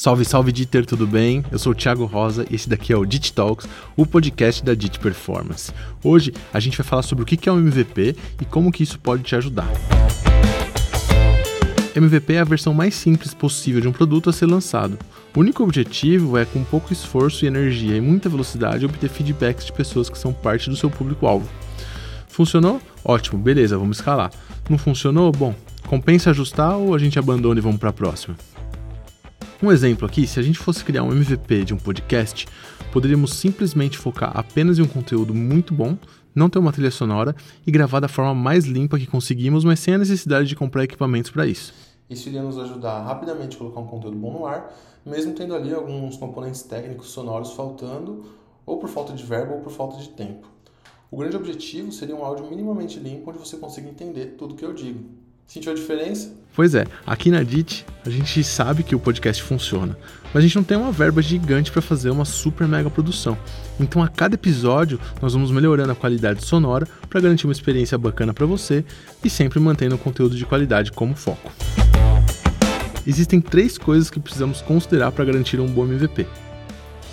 Salve, salve Dieter, tudo bem? Eu sou o Thiago Rosa e esse daqui é o Dit Talks, o podcast da Dit Performance. Hoje a gente vai falar sobre o que é um MVP e como que isso pode te ajudar. MVP é a versão mais simples possível de um produto a ser lançado. O único objetivo é, com pouco esforço e energia e muita velocidade, obter feedbacks de pessoas que são parte do seu público-alvo. Funcionou? Ótimo, beleza, vamos escalar. Não funcionou? Bom, compensa ajustar ou a gente abandona e vamos para a próxima? Um exemplo aqui, se a gente fosse criar um MVP de um podcast, poderíamos simplesmente focar apenas em um conteúdo muito bom, não ter uma trilha sonora e gravar da forma mais limpa que conseguimos, mas sem a necessidade de comprar equipamentos para isso. Isso iria nos ajudar a rapidamente colocar um conteúdo bom no ar, mesmo tendo ali alguns componentes técnicos sonoros faltando, ou por falta de verbo ou por falta de tempo. O grande objetivo seria um áudio minimamente limpo onde você consiga entender tudo o que eu digo. Sentiu a diferença? Pois é, aqui na DIT a gente sabe que o podcast funciona, mas a gente não tem uma verba gigante para fazer uma super mega produção. Então a cada episódio nós vamos melhorando a qualidade sonora para garantir uma experiência bacana para você e sempre mantendo o conteúdo de qualidade como foco. Existem três coisas que precisamos considerar para garantir um bom MVP.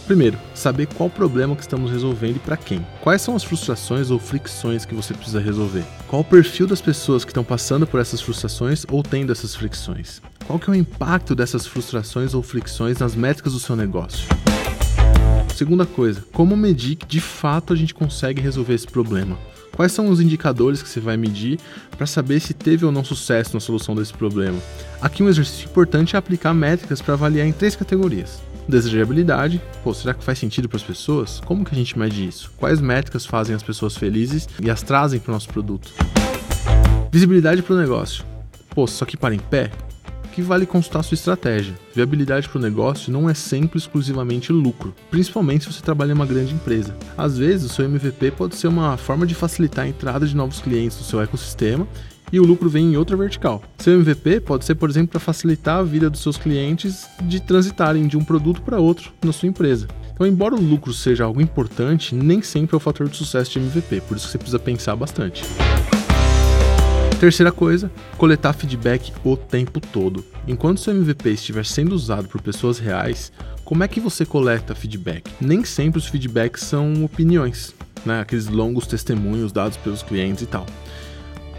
Primeiro, saber qual problema que estamos resolvendo e para quem. Quais são as frustrações ou fricções que você precisa resolver? Qual o perfil das pessoas que estão passando por essas frustrações ou tendo essas fricções? Qual que é o impacto dessas frustrações ou fricções nas métricas do seu negócio? Segunda coisa, como medir que de fato a gente consegue resolver esse problema? Quais são os indicadores que você vai medir para saber se teve ou não sucesso na solução desse problema? Aqui um exercício importante é aplicar métricas para avaliar em três categorias: desejabilidade. Pô, será que faz sentido para as pessoas? Como que a gente mede isso? Quais métricas fazem as pessoas felizes e as trazem para o nosso produto? Visibilidade para o negócio. Pô, só que para em pé? Que vale consultar sua estratégia. Viabilidade para o negócio não é sempre exclusivamente lucro, principalmente se você trabalha em uma grande empresa. Às vezes, o seu MVP pode ser uma forma de facilitar a entrada de novos clientes no seu ecossistema e o lucro vem em outra vertical. Seu MVP pode ser, por exemplo, para facilitar a vida dos seus clientes de transitarem de um produto para outro na sua empresa. Então, embora o lucro seja algo importante, nem sempre é o fator de sucesso de MVP, por isso você precisa pensar bastante. Terceira coisa, coletar feedback o tempo todo. Enquanto seu MVP estiver sendo usado por pessoas reais, como é que você coleta feedback? Nem sempre os feedbacks são opiniões, né? aqueles longos testemunhos dados pelos clientes e tal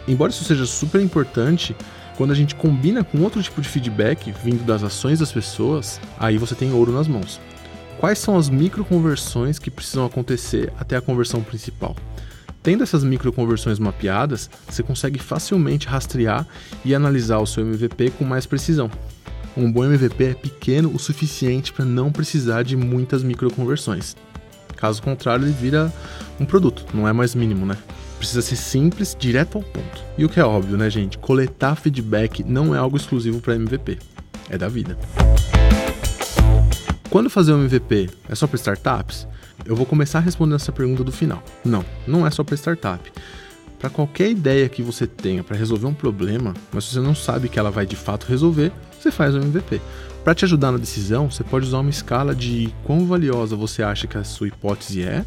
embora isso seja super importante, quando a gente combina com outro tipo de feedback vindo das ações das pessoas, aí você tem ouro nas mãos. Quais são as microconversões que precisam acontecer até a conversão principal? Tendo essas microconversões mapeadas, você consegue facilmente rastrear e analisar o seu MVP com mais precisão. Um bom MVP é pequeno o suficiente para não precisar de muitas microconversões. Caso contrário, ele vira um produto, não é mais mínimo, né? Precisa ser simples, direto ao ponto. E o que é óbvio, né, gente? Coletar feedback não é algo exclusivo para MVP. É da vida. Quando fazer um MVP? É só para startups? Eu vou começar respondendo essa pergunta do final. Não, não é só para startup. Para qualquer ideia que você tenha para resolver um problema, mas você não sabe que ela vai de fato resolver, você faz um MVP. Para te ajudar na decisão, você pode usar uma escala de quão valiosa você acha que a sua hipótese é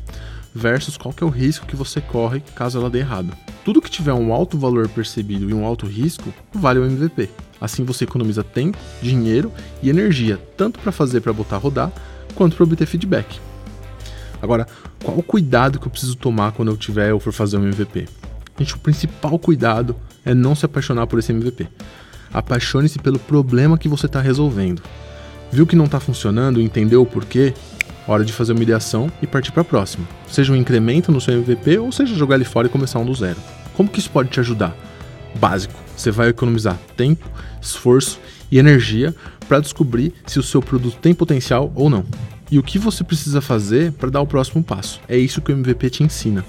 versus qual que é o risco que você corre caso ela dê errado. Tudo que tiver um alto valor percebido e um alto risco vale o MVP. Assim você economiza tempo, dinheiro e energia, tanto para fazer para botar rodar, quanto para obter feedback. Agora, qual o cuidado que eu preciso tomar quando eu tiver ou for fazer um MVP? Gente, o principal cuidado é não se apaixonar por esse MVP. Apaixone-se pelo problema que você está resolvendo. Viu que não está funcionando, entendeu o porquê? Hora de fazer uma ideação e partir para a próxima. Seja um incremento no seu MVP ou seja jogar ele fora e começar um do zero. Como que isso pode te ajudar? Básico, você vai economizar tempo, esforço e energia para descobrir se o seu produto tem potencial ou não. E o que você precisa fazer para dar o próximo passo. É isso que o MVP te ensina.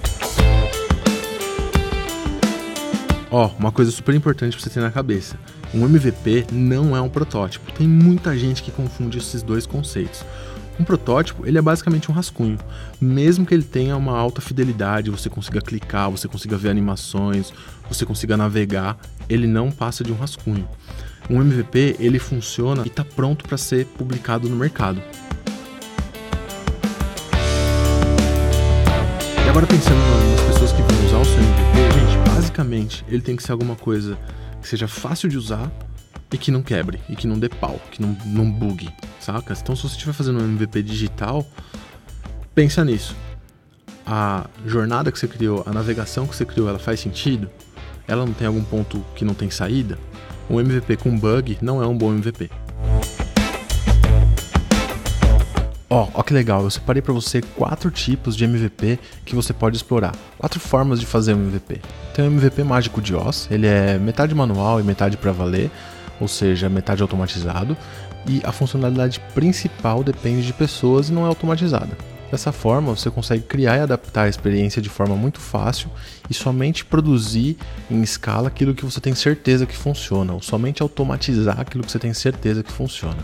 Ó, oh, uma coisa super importante para você ter na cabeça. Um MVP não é um protótipo. Tem muita gente que confunde esses dois conceitos. Um protótipo, ele é basicamente um rascunho. Mesmo que ele tenha uma alta fidelidade, você consiga clicar, você consiga ver animações, você consiga navegar, ele não passa de um rascunho. Um MVP, ele funciona e está pronto para ser publicado no mercado. E agora pensando nas pessoas que vão usar o seu MVP, gente, basicamente ele tem que ser alguma coisa que seja fácil de usar, e que não quebre, e que não dê pau, que não, não bugue, saca? Então se você estiver fazendo um MVP digital, pensa nisso. A jornada que você criou, a navegação que você criou, ela faz sentido? Ela não tem algum ponto que não tem saída? Um MVP com bug não é um bom MVP. Ó, oh, ó que legal, eu separei para você quatro tipos de MVP que você pode explorar. Quatro formas de fazer um MVP. Tem o MVP mágico de Oz, ele é metade manual e metade para valer, ou seja, metade automatizado, e a funcionalidade principal depende de pessoas e não é automatizada. Dessa forma, você consegue criar e adaptar a experiência de forma muito fácil e somente produzir em escala aquilo que você tem certeza que funciona, ou somente automatizar aquilo que você tem certeza que funciona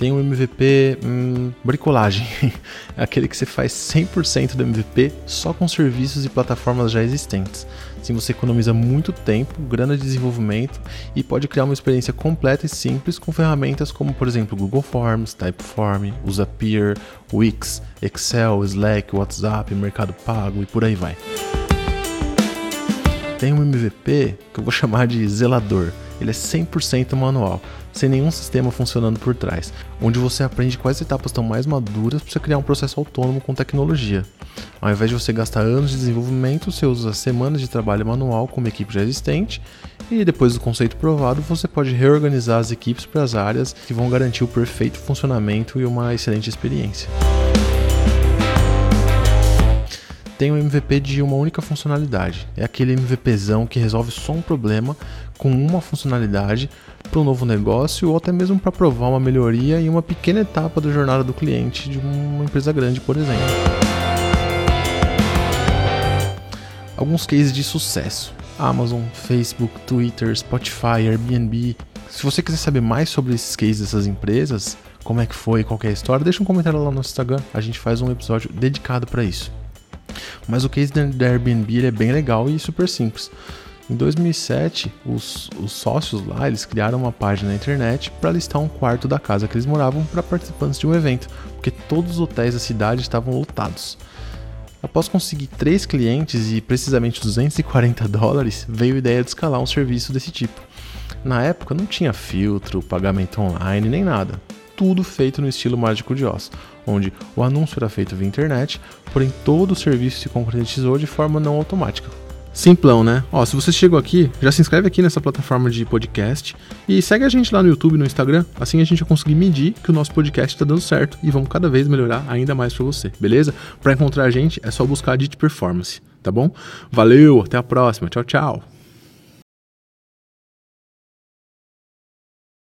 tem um MVP hum, bricolagem, aquele que você faz 100% do MVP só com serviços e plataformas já existentes. Assim você economiza muito tempo, grana de desenvolvimento e pode criar uma experiência completa e simples com ferramentas como, por exemplo, Google Forms, Typeform, Zapier, Wix, Excel, Slack, WhatsApp, Mercado Pago e por aí vai. Tem um MVP que eu vou chamar de zelador. Ele é 100% manual sem nenhum sistema funcionando por trás, onde você aprende quais etapas estão mais maduras para você criar um processo autônomo com tecnologia. Ao invés de você gastar anos de desenvolvimento, você usa semanas de trabalho manual com uma equipe já existente e depois do conceito provado, você pode reorganizar as equipes para as áreas que vão garantir o perfeito funcionamento e uma excelente experiência. Tem um MVP de uma única funcionalidade. É aquele MVPzão que resolve só um problema com uma funcionalidade para um novo negócio ou até mesmo para provar uma melhoria em uma pequena etapa da jornada do cliente de uma empresa grande, por exemplo. Alguns cases de sucesso: Amazon, Facebook, Twitter, Spotify, Airbnb. Se você quiser saber mais sobre esses cases dessas empresas, como é que foi, qual é a história, deixa um comentário lá no Instagram. A gente faz um episódio dedicado para isso. Mas o case da Airbnb é bem legal e super simples. Em 2007, os, os, sócios lá eles criaram uma página na internet para listar um quarto da casa que eles moravam para participantes de um evento, porque todos os hotéis da cidade estavam lotados. Após conseguir três clientes e precisamente 240 dólares, veio a ideia de escalar um serviço desse tipo. Na época não tinha filtro, pagamento online nem nada tudo feito no estilo mágico de Oz, onde o anúncio era feito via internet, porém todo o serviço se concretizou de forma não automática. Simplão, né? Ó, se você chegou aqui, já se inscreve aqui nessa plataforma de podcast e segue a gente lá no YouTube no Instagram, assim a gente vai conseguir medir que o nosso podcast está dando certo e vamos cada vez melhorar ainda mais para você, beleza? Para encontrar a gente é só buscar a DIT Performance, tá bom? Valeu, até a próxima, tchau, tchau!